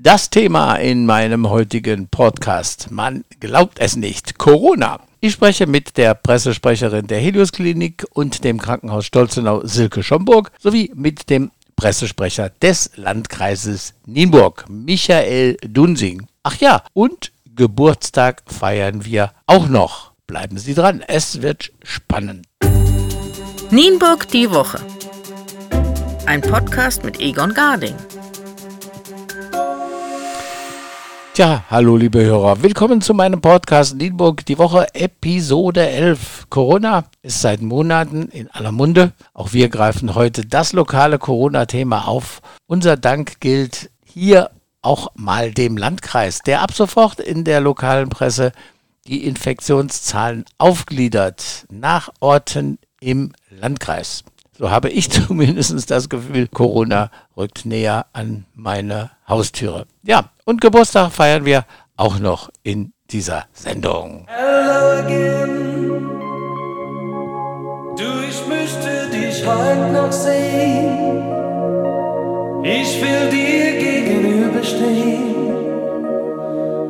Das Thema in meinem heutigen Podcast. Man glaubt es nicht. Corona. Ich spreche mit der Pressesprecherin der Helios Klinik und dem Krankenhaus Stolzenau Silke Schomburg sowie mit dem Pressesprecher des Landkreises Nienburg, Michael Dunsing. Ach ja, und Geburtstag feiern wir auch noch. Bleiben Sie dran, es wird spannend. Nienburg die Woche. Ein Podcast mit Egon Garding. Tja, hallo liebe Hörer, willkommen zu meinem Podcast Nienburg die Woche Episode 11. Corona ist seit Monaten in aller Munde. Auch wir greifen heute das lokale Corona-Thema auf. Unser Dank gilt hier auch mal dem Landkreis, der ab sofort in der lokalen Presse die Infektionszahlen aufgliedert nach Orten im Landkreis. So habe ich zumindest das Gefühl, Corona rückt näher an meine Haustüre. Ja, und Geburtstag feiern wir auch noch in dieser Sendung. Hello again. Du, ich möchte dich heute noch sehen. Ich will dir gegenüberstehen.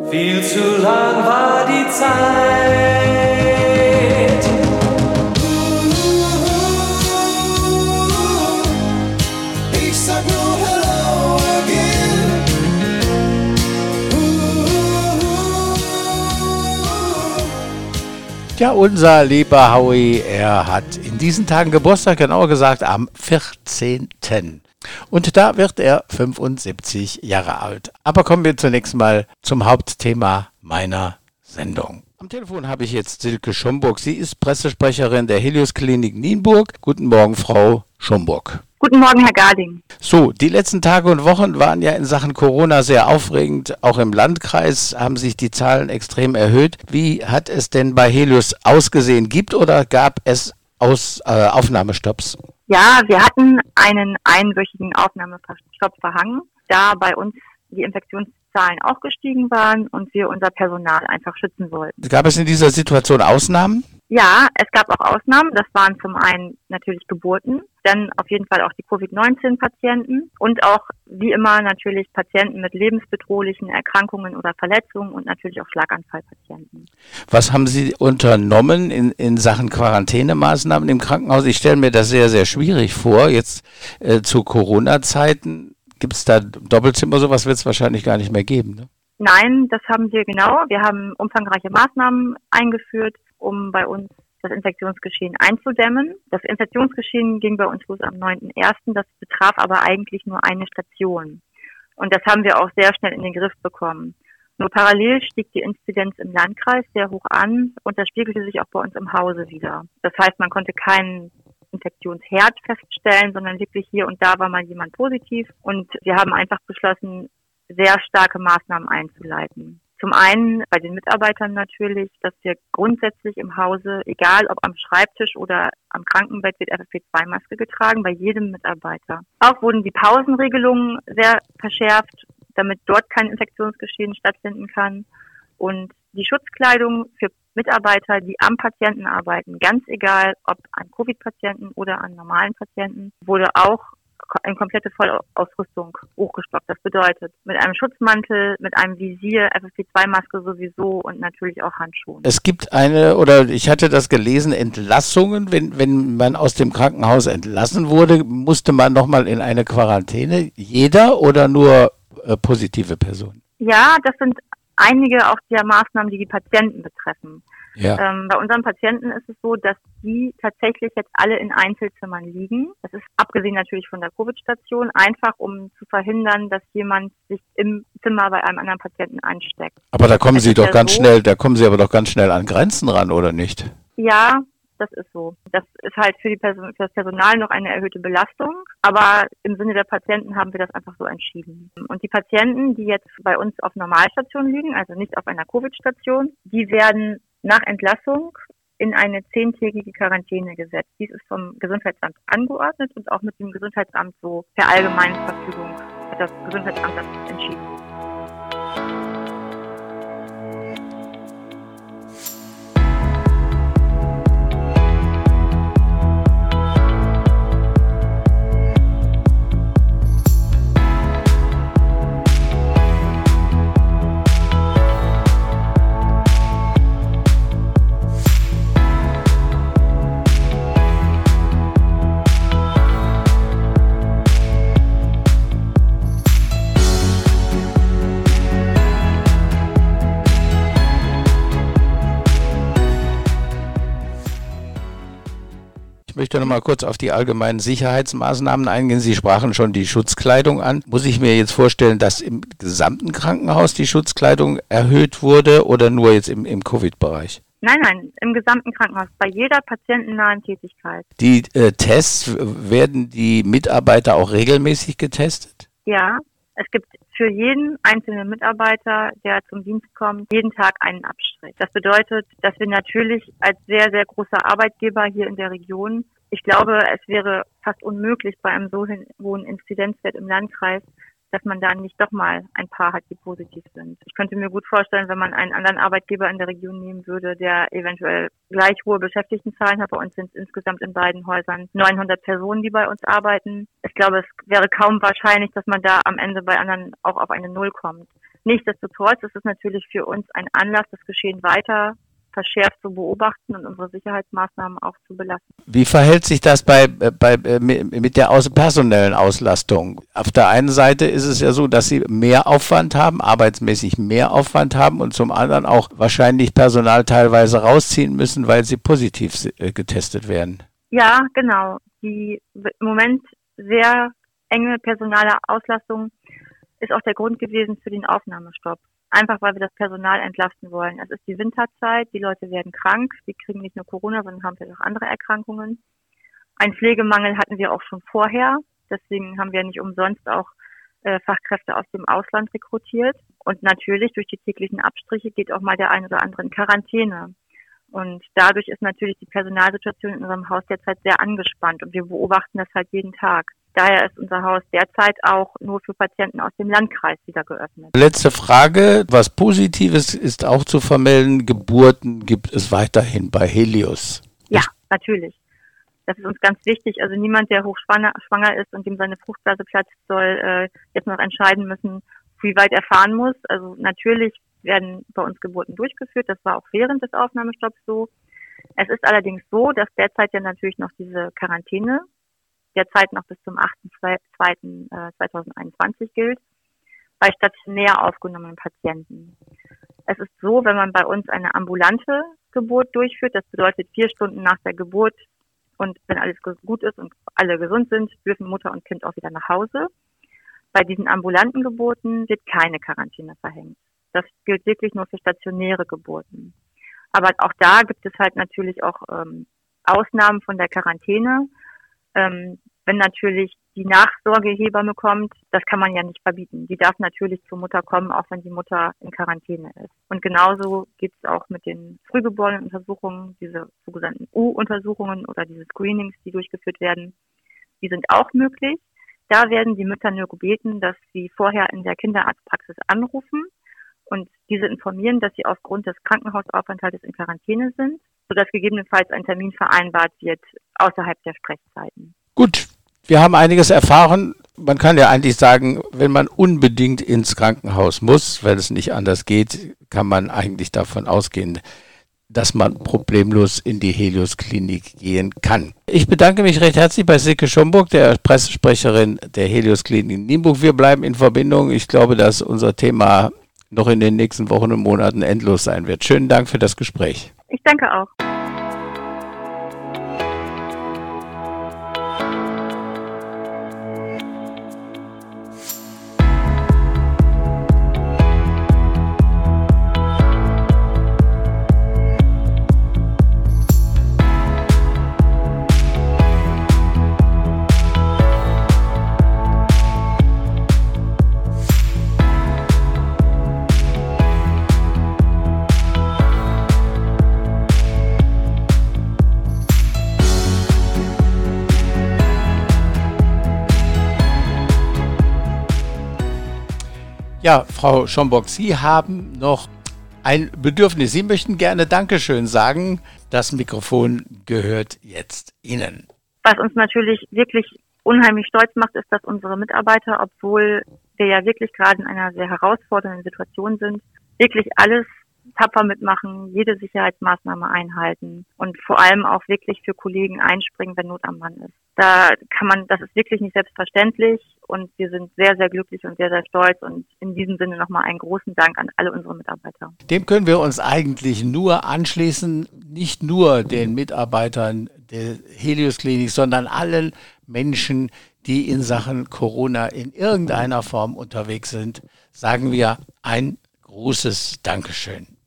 Viel zu lang war die Zeit. Ja, unser lieber Howie, er hat in diesen Tagen Geburtstag, genauer gesagt am 14. Und da wird er 75 Jahre alt. Aber kommen wir zunächst mal zum Hauptthema meiner Sendung. Am Telefon habe ich jetzt Silke Schomburg. Sie ist Pressesprecherin der Helios Klinik Nienburg. Guten Morgen, Frau Schomburg. Guten Morgen, Herr Garding. So, die letzten Tage und Wochen waren ja in Sachen Corona sehr aufregend. Auch im Landkreis haben sich die Zahlen extrem erhöht. Wie hat es denn bei Helios ausgesehen? Gibt oder gab es aus, äh, Aufnahmestopps? Ja, wir hatten einen einwöchigen Aufnahmestopp verhangen, da bei uns die Infektionszahlen auch gestiegen waren und wir unser Personal einfach schützen wollten. Gab es in dieser Situation Ausnahmen? Ja, es gab auch Ausnahmen. Das waren zum einen natürlich Geburten, dann auf jeden Fall auch die Covid-19-Patienten und auch wie immer natürlich Patienten mit lebensbedrohlichen Erkrankungen oder Verletzungen und natürlich auch Schlaganfallpatienten. Was haben Sie unternommen in, in Sachen Quarantänemaßnahmen im Krankenhaus? Ich stelle mir das sehr, sehr schwierig vor. Jetzt äh, zu Corona-Zeiten gibt es da Doppelzimmer, sowas wird es wahrscheinlich gar nicht mehr geben. Ne? Nein, das haben wir genau. Wir haben umfangreiche Maßnahmen eingeführt um bei uns das Infektionsgeschehen einzudämmen. Das Infektionsgeschehen ging bei uns los am 9.1. Das betraf aber eigentlich nur eine Station. Und das haben wir auch sehr schnell in den Griff bekommen. Nur parallel stieg die Inzidenz im Landkreis sehr hoch an und das spiegelte sich auch bei uns im Hause wieder. Das heißt, man konnte keinen Infektionsherd feststellen, sondern wirklich hier und da war mal jemand positiv. Und wir haben einfach beschlossen, sehr starke Maßnahmen einzuleiten. Zum einen bei den Mitarbeitern natürlich, dass wir grundsätzlich im Hause, egal ob am Schreibtisch oder am Krankenbett, wird FFP2-Maske getragen, bei jedem Mitarbeiter. Auch wurden die Pausenregelungen sehr verschärft, damit dort kein Infektionsgeschehen stattfinden kann. Und die Schutzkleidung für Mitarbeiter, die am Patienten arbeiten, ganz egal ob an Covid-Patienten oder an normalen Patienten, wurde auch eine komplette Vollausrüstung hochgestockt. Das bedeutet mit einem Schutzmantel, mit einem Visier, FFP2-Maske sowieso und natürlich auch Handschuhen. Es gibt eine, oder ich hatte das gelesen, Entlassungen. Wenn, wenn man aus dem Krankenhaus entlassen wurde, musste man nochmal in eine Quarantäne. Jeder oder nur äh, positive Personen? Ja, das sind einige auch der Maßnahmen, die die Patienten betreffen. Ja. Ähm, bei unseren Patienten ist es so, dass die tatsächlich jetzt alle in Einzelzimmern liegen. Das ist abgesehen natürlich von der Covid-Station, einfach um zu verhindern, dass jemand sich im Zimmer bei einem anderen Patienten ansteckt. Aber da kommen das Sie doch ganz so. schnell, da kommen Sie aber doch ganz schnell an Grenzen ran, oder nicht? Ja, das ist so. Das ist halt für, Person, für das Personal noch eine erhöhte Belastung, aber im Sinne der Patienten haben wir das einfach so entschieden. Und die Patienten, die jetzt bei uns auf Normalstation liegen, also nicht auf einer Covid-Station, die werden nach Entlassung in eine zehntägige Quarantäne gesetzt. Dies ist vom Gesundheitsamt angeordnet und auch mit dem Gesundheitsamt so per allgemeine Verfügung hat das Gesundheitsamt das entschieden. Möchte noch mal kurz auf die allgemeinen Sicherheitsmaßnahmen eingehen. Sie sprachen schon die Schutzkleidung an. Muss ich mir jetzt vorstellen, dass im gesamten Krankenhaus die Schutzkleidung erhöht wurde oder nur jetzt im, im Covid-Bereich? Nein, nein, im gesamten Krankenhaus, bei jeder patientennahen Tätigkeit. Die äh, Tests, werden die Mitarbeiter auch regelmäßig getestet? Ja, es gibt für jeden einzelnen Mitarbeiter, der zum Dienst kommt, jeden Tag einen Abstrich. Das bedeutet, dass wir natürlich als sehr, sehr großer Arbeitgeber hier in der Region, ich glaube, es wäre fast unmöglich bei einem so hohen Inzidenzwert im Landkreis, dass man da nicht doch mal ein paar hat, die positiv sind. Ich könnte mir gut vorstellen, wenn man einen anderen Arbeitgeber in der Region nehmen würde, der eventuell gleich hohe Beschäftigtenzahlen hat. Bei uns sind es insgesamt in beiden Häusern 900 Personen, die bei uns arbeiten. Ich glaube, es wäre kaum wahrscheinlich, dass man da am Ende bei anderen auch auf eine Null kommt. Nichtsdestotrotz ist es natürlich für uns ein Anlass, das Geschehen weiter verschärft zu beobachten und unsere Sicherheitsmaßnahmen auch zu belassen. Wie verhält sich das bei, bei, mit der personellen Auslastung? Auf der einen Seite ist es ja so, dass Sie mehr Aufwand haben, arbeitsmäßig mehr Aufwand haben und zum anderen auch wahrscheinlich Personal teilweise rausziehen müssen, weil sie positiv äh, getestet werden. Ja, genau. Die im Moment sehr enge personale Auslastung ist auch der Grund gewesen für den Aufnahmestopp einfach weil wir das Personal entlasten wollen. Es ist die Winterzeit, die Leute werden krank, sie kriegen nicht nur Corona, sondern haben vielleicht auch andere Erkrankungen. Ein Pflegemangel hatten wir auch schon vorher, deswegen haben wir nicht umsonst auch äh, Fachkräfte aus dem Ausland rekrutiert. Und natürlich durch die täglichen Abstriche geht auch mal der ein oder andere in Quarantäne. Und dadurch ist natürlich die Personalsituation in unserem Haus derzeit sehr angespannt und wir beobachten das halt jeden Tag. Daher ist unser Haus derzeit auch nur für Patienten aus dem Landkreis wieder geöffnet. Letzte Frage. Was Positives ist auch zu vermelden. Geburten gibt es weiterhin bei Helios. Ja, natürlich. Das ist uns ganz wichtig. Also niemand, der hochschwanger schwanger ist und dem seine Fruchtblase platzt, soll äh, jetzt noch entscheiden müssen, wie weit er fahren muss. Also natürlich werden bei uns Geburten durchgeführt. Das war auch während des Aufnahmestopps so. Es ist allerdings so, dass derzeit ja natürlich noch diese Quarantäne derzeit noch bis zum 8.2.2021 äh, gilt, bei stationär aufgenommenen Patienten. Es ist so, wenn man bei uns eine ambulante Geburt durchführt, das bedeutet vier Stunden nach der Geburt und wenn alles gut ist und alle gesund sind, dürfen Mutter und Kind auch wieder nach Hause. Bei diesen ambulanten Geburten wird keine Quarantäne verhängt. Das gilt wirklich nur für stationäre Geburten. Aber auch da gibt es halt natürlich auch ähm, Ausnahmen von der Quarantäne. Ähm, wenn natürlich die Nachsorgehebamme kommt, das kann man ja nicht verbieten. Die darf natürlich zur Mutter kommen, auch wenn die Mutter in Quarantäne ist. Und genauso geht es auch mit den frühgeborenen Untersuchungen, diese sogenannten U-Untersuchungen oder diese Screenings, die durchgeführt werden. Die sind auch möglich. Da werden die Mütter nur gebeten, dass sie vorher in der Kinderarztpraxis anrufen und diese informieren, dass sie aufgrund des Krankenhausaufenthaltes in Quarantäne sind, sodass gegebenenfalls ein Termin vereinbart wird außerhalb der Sprechzeiten. Gut, wir haben einiges erfahren. Man kann ja eigentlich sagen, wenn man unbedingt ins Krankenhaus muss, weil es nicht anders geht, kann man eigentlich davon ausgehen, dass man problemlos in die Helios-Klinik gehen kann. Ich bedanke mich recht herzlich bei Silke Schomburg, der Pressesprecherin der Helios-Klinik in Nienburg. Wir bleiben in Verbindung. Ich glaube, dass unser Thema noch in den nächsten Wochen und Monaten endlos sein wird. Schönen Dank für das Gespräch. Ich danke auch. Ja, Frau Schomburg, Sie haben noch ein Bedürfnis. Sie möchten gerne Dankeschön sagen. Das Mikrofon gehört jetzt Ihnen. Was uns natürlich wirklich unheimlich stolz macht, ist, dass unsere Mitarbeiter, obwohl wir ja wirklich gerade in einer sehr herausfordernden Situation sind, wirklich alles tapfer mitmachen, jede Sicherheitsmaßnahme einhalten und vor allem auch wirklich für Kollegen einspringen, wenn Not am Mann ist. Da kann man, das ist wirklich nicht selbstverständlich und wir sind sehr, sehr glücklich und sehr, sehr stolz und in diesem Sinne nochmal einen großen Dank an alle unsere Mitarbeiter. Dem können wir uns eigentlich nur anschließen, nicht nur den Mitarbeitern der Helios Klinik, sondern allen Menschen, die in Sachen Corona in irgendeiner Form unterwegs sind, sagen wir ein großes Dankeschön.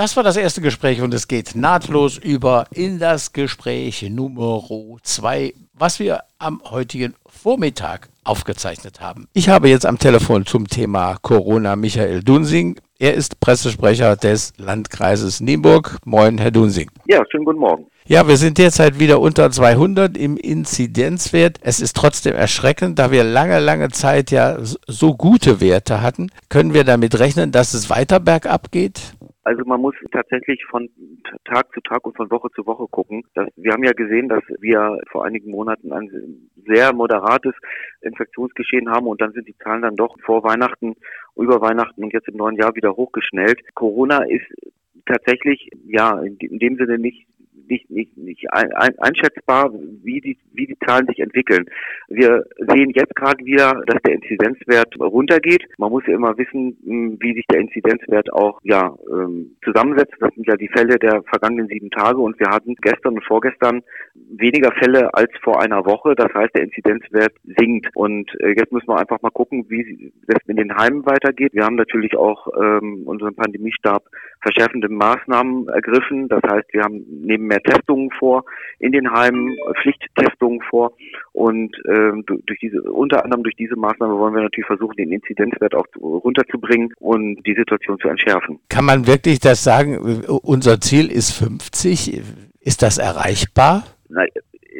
Das war das erste Gespräch und es geht nahtlos über in das Gespräch Nummer 2, was wir am heutigen Vormittag aufgezeichnet haben. Ich habe jetzt am Telefon zum Thema Corona Michael Dunsing. Er ist Pressesprecher des Landkreises Nienburg. Moin, Herr Dunsing. Ja, schönen guten Morgen. Ja, wir sind derzeit wieder unter 200 im Inzidenzwert. Es ist trotzdem erschreckend, da wir lange, lange Zeit ja so gute Werte hatten. Können wir damit rechnen, dass es weiter bergab geht? Also man muss tatsächlich von Tag zu Tag und von Woche zu Woche gucken. Wir haben ja gesehen, dass wir vor einigen Monaten ein sehr moderates Infektionsgeschehen haben und dann sind die Zahlen dann doch vor Weihnachten, über Weihnachten und jetzt im neuen Jahr wieder hochgeschnellt. Corona ist tatsächlich ja in dem Sinne nicht nicht, nicht, nicht ein, einschätzbar, wie die, wie die Zahlen sich entwickeln. Wir sehen jetzt gerade wieder, dass der Inzidenzwert runtergeht. Man muss ja immer wissen, hm, wie sich der Inzidenzwert auch ja, ähm, zusammensetzt. Das sind ja die Fälle der vergangenen sieben Tage und wir hatten gestern und vorgestern weniger Fälle als vor einer Woche. Das heißt, der Inzidenzwert sinkt. Und äh, jetzt müssen wir einfach mal gucken, wie das in den Heimen weitergeht. Wir haben natürlich auch ähm, unseren Pandemiestab verschärfende Maßnahmen ergriffen. Das heißt, wir haben neben mehr Testungen vor in den Heimen, Pflichttestungen vor und ähm, durch diese unter anderem durch diese Maßnahme wollen wir natürlich versuchen, den Inzidenzwert auch runterzubringen und die Situation zu entschärfen. Kann man wirklich das sagen? Unser Ziel ist 50. Ist das erreichbar? Na,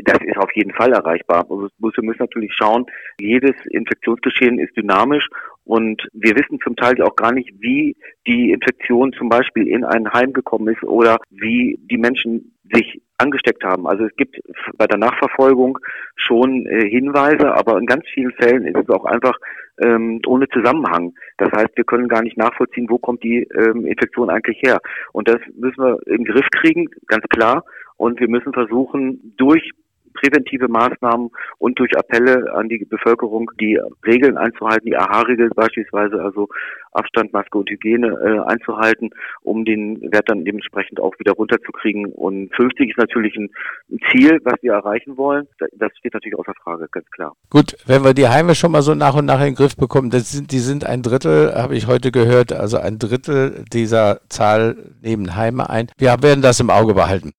das ist auf jeden Fall erreichbar. Also wir müssen natürlich schauen, jedes Infektionsgeschehen ist dynamisch und wir wissen zum Teil auch gar nicht, wie die Infektion zum Beispiel in ein Heim gekommen ist oder wie die Menschen sich angesteckt haben. Also es gibt bei der Nachverfolgung schon äh, Hinweise, aber in ganz vielen Fällen ist es auch einfach ähm, ohne Zusammenhang. Das heißt, wir können gar nicht nachvollziehen, wo kommt die ähm, Infektion eigentlich her. Und das müssen wir im Griff kriegen, ganz klar. Und wir müssen versuchen, durch präventive Maßnahmen und durch Appelle an die Bevölkerung, die Regeln einzuhalten, die AHA-Regel beispielsweise, also Abstand, Maske und Hygiene äh, einzuhalten, um den Wert dann dementsprechend auch wieder runterzukriegen. Und 50 ist natürlich ein, ein Ziel, was wir erreichen wollen. Das steht natürlich außer Frage, ganz klar. Gut, wenn wir die Heime schon mal so nach und nach in den Griff bekommen, das sind, die sind ein Drittel, habe ich heute gehört, also ein Drittel dieser Zahl nehmen Heime ein. Wir werden das im Auge behalten.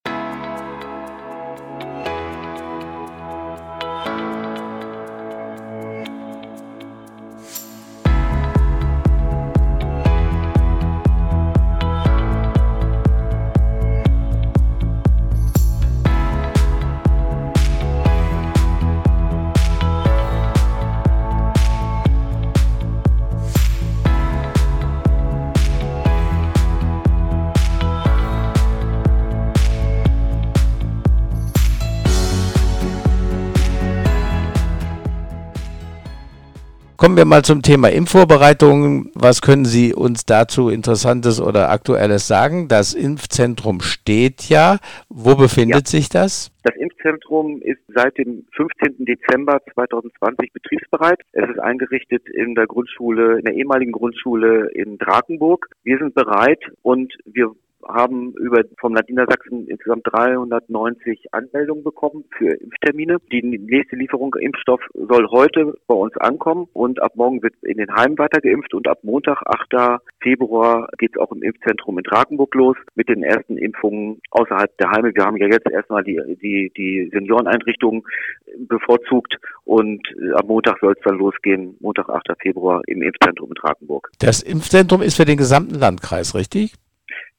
Kommen wir mal zum Thema Impfvorbereitungen. Was können Sie uns dazu Interessantes oder Aktuelles sagen? Das Impfzentrum steht ja. Wo befindet ja. sich das? Das Impfzentrum ist seit dem 15. Dezember 2020 betriebsbereit. Es ist eingerichtet in der Grundschule, in der ehemaligen Grundschule in Drakenburg. Wir sind bereit und wir haben über vom Land Niedersachsen insgesamt 390 Anmeldungen bekommen für Impftermine. Die nächste Lieferung Impfstoff soll heute bei uns ankommen und ab morgen wird in den Heimen weiter geimpft und ab Montag, 8. Februar, geht es auch im Impfzentrum in Drakenburg los mit den ersten Impfungen außerhalb der Heime. Wir haben ja jetzt erstmal die, die, die Senioreneinrichtungen bevorzugt und äh, am Montag soll es dann losgehen, Montag, 8. Februar im Impfzentrum in Drakenburg. Das Impfzentrum ist für den gesamten Landkreis, richtig?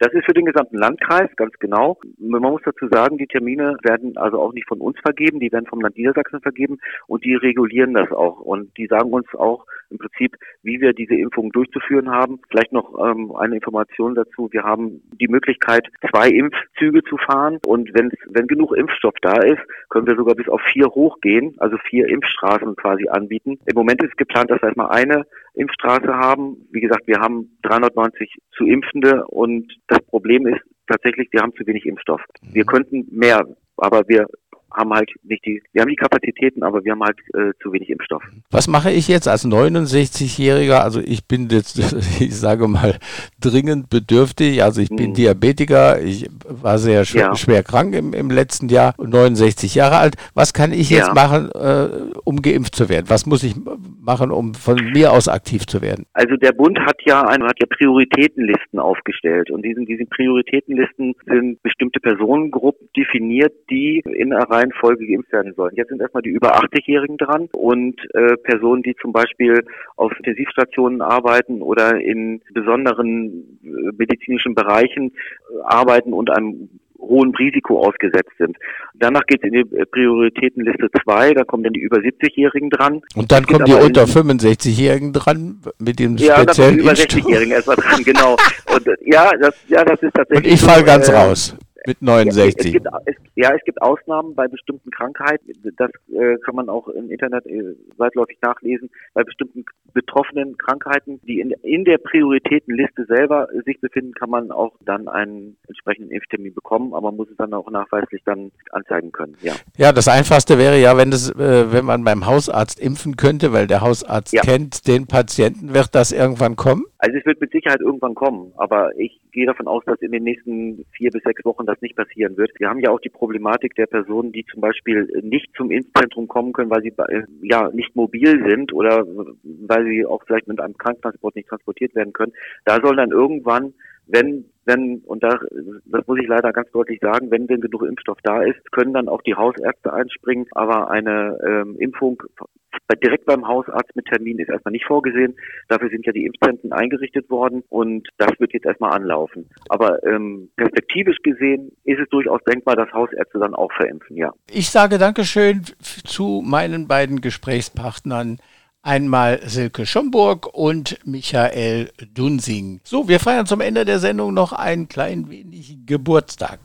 Das ist für den gesamten Landkreis, ganz genau. Man muss dazu sagen, die Termine werden also auch nicht von uns vergeben, die werden vom Land Niedersachsen vergeben und die regulieren das auch. Und die sagen uns auch im Prinzip, wie wir diese Impfung durchzuführen haben. Vielleicht noch ähm, eine Information dazu. Wir haben die Möglichkeit, zwei Impfzüge zu fahren und wenn, wenn genug Impfstoff da ist, können wir sogar bis auf vier hochgehen, also vier Impfstraßen quasi anbieten. Im Moment ist geplant, dass wir erstmal eine Impfstraße haben. Wie gesagt, wir haben 390 zu Impfende und das Problem ist tatsächlich, wir haben zu wenig Impfstoff. Wir könnten mehr, aber wir haben halt nicht die, wir haben die Kapazitäten, aber wir haben halt äh, zu wenig Impfstoff. Was mache ich jetzt als 69-Jähriger? Also ich bin jetzt, ich sage mal, dringend bedürftig. Also ich bin Mhm. Diabetiker, ich war sehr schwer, Ja. schwer krank im, im letzten Jahr, 69 Jahre alt. Was kann ich jetzt Ja. machen, äh, um geimpft zu werden? Was muss ich machen, um von mir aus aktiv zu werden? Also der Bund hat ja ein, hat ja Prioritätenlisten aufgestellt und diesen diesen Prioritätenlisten sind bestimmte Personengruppen definiert, die in der Reihenfolge geimpft werden sollen. Jetzt sind erstmal die über 80-Jährigen dran und äh, Personen, die zum Beispiel auf Intensivstationen arbeiten oder in besonderen äh, medizinischen Bereichen äh, arbeiten und einem hohen Risiko ausgesetzt sind. Danach geht es in die äh, Prioritätenliste 2, da kommen dann die über 70-Jährigen dran. Und dann kommen die unter 65-Jährigen dran mit dem Ja, speziellen die über Impfstoff. 60-Jährigen erstmal dran, genau. Und äh, ja, das, ja, das ist Und tatsächlich. ich fall so, ganz äh, raus mit Es 69. gibt, es, ja, es gibt Ausnahmen bei bestimmten Krankheiten. Das äh, kann man auch im Internet äh, weitläufig nachlesen. Bei bestimmten betroffenen Krankheiten, die in, in der Prioritätenliste selber sich befinden, kann man auch dann einen entsprechenden Impftermin bekommen, aber man muss es dann auch nachweislich dann anzeigen können. Ja. Ja, das Einfachste wäre ja, wenn, das, äh, wenn man beim Hausarzt impfen könnte, weil der Hausarzt Ja. kennt den Patienten. Wird das irgendwann kommen? Also es wird mit Sicherheit irgendwann kommen, aber ich gehe davon aus, dass in den nächsten vier bis sechs Wochen das nicht passieren wird. Wir haben ja auch die Problematik der Personen, die zum Beispiel nicht zum Impfzentrum kommen können, weil sie äh, ja nicht mobil sind oder weil sie auch vielleicht mit einem Kranktransport nicht transportiert werden können. Da soll dann irgendwann, wenn wenn, und da, das muss ich leider ganz deutlich sagen, wenn denn genug Impfstoff da ist, können dann auch die Hausärzte einspringen, aber eine ähm, Impfung direkt beim Hausarzt mit Termin ist erstmal nicht vorgesehen. Dafür sind ja die Impfzentren eingerichtet worden und das wird jetzt erstmal anlaufen. Aber ähm, perspektivisch gesehen ist es durchaus denkbar, dass Hausärzte dann auch verimpfen, ja. Ich sage Dankeschön zu meinen beiden Gesprächspartnern. Einmal Silke Schomburg und Michael Dunsing. So, wir feiern zum Ende der Sendung noch ein klein wenig Geburtstag.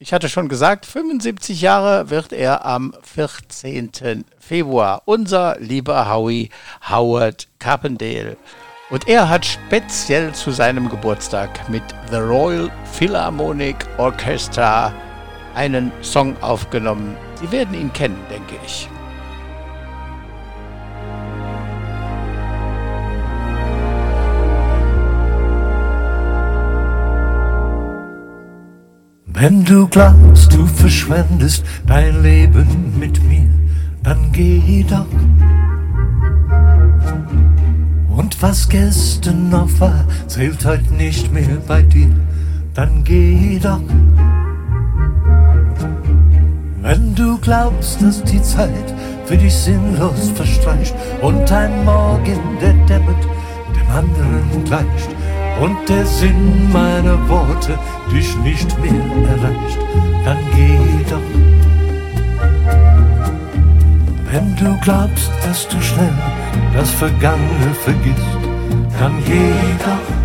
Ich hatte schon gesagt, 75 Jahre wird er am 14. Februar. Unser lieber Howie Howard Carpendale. Und er hat speziell zu seinem Geburtstag mit The Royal Philharmonic Orchestra einen Song aufgenommen. Sie werden ihn kennen, denke ich. Wenn du glaubst, du verschwendest dein Leben mit mir, dann geh doch. Und was gestern noch war, zählt heute nicht mehr bei dir, dann geh doch. Wenn du glaubst, dass die Zeit für dich sinnlos verstreicht und ein Morgen, der dämmert, dem anderen gleicht und der Sinn meiner Worte dich nicht mehr erreicht, dann geh doch. Wenn du glaubst, dass du schnell das Vergangene vergisst, dann geh doch.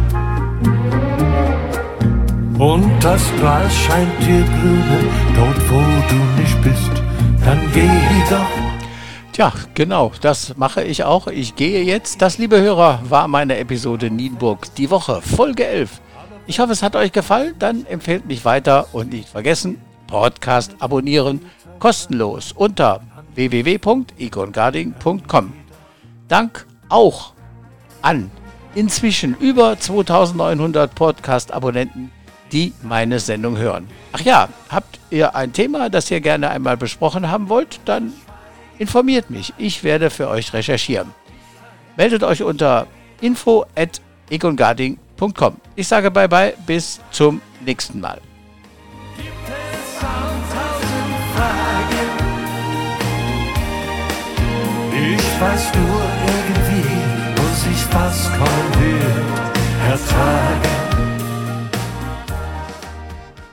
Und das Gras scheint dir grüner, dort wo du nicht bist, dann geh doch. Tja, genau, das mache ich auch. Ich gehe jetzt. Das, liebe Hörer, war meine Episode Nienburg die Woche, Folge 11. Ich hoffe, es hat euch gefallen. Dann empfehlt mich weiter und nicht vergessen, Podcast abonnieren, kostenlos unter www.egongarding.com. Dank auch an inzwischen über 2900 Podcast-Abonnenten, die meine Sendung hören. Ach ja, habt ihr ein Thema, das ihr gerne einmal besprochen haben wollt, dann informiert mich. Ich werde für euch recherchieren. Meldet euch unter info at egongarding.com. Ich sage bye bye, bis zum nächsten Mal. Ich weiß nur irgendwie, muss ich was wird, ertragen.